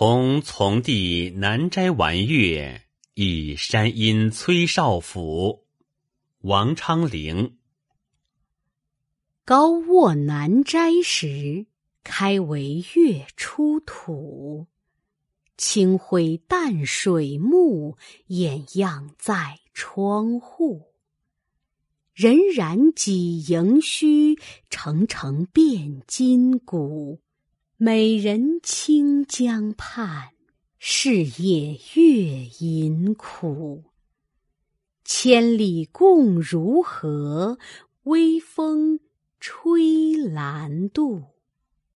从从弟南斋玩月，以山阴崔少府。王昌龄。高卧南斋时，开为月出土。清辉淡水木，掩样在窗户。荏苒几盈虚，澄澄变金谷。美人清江畔，是夜月吟苦。千里共如何？微风吹兰渡。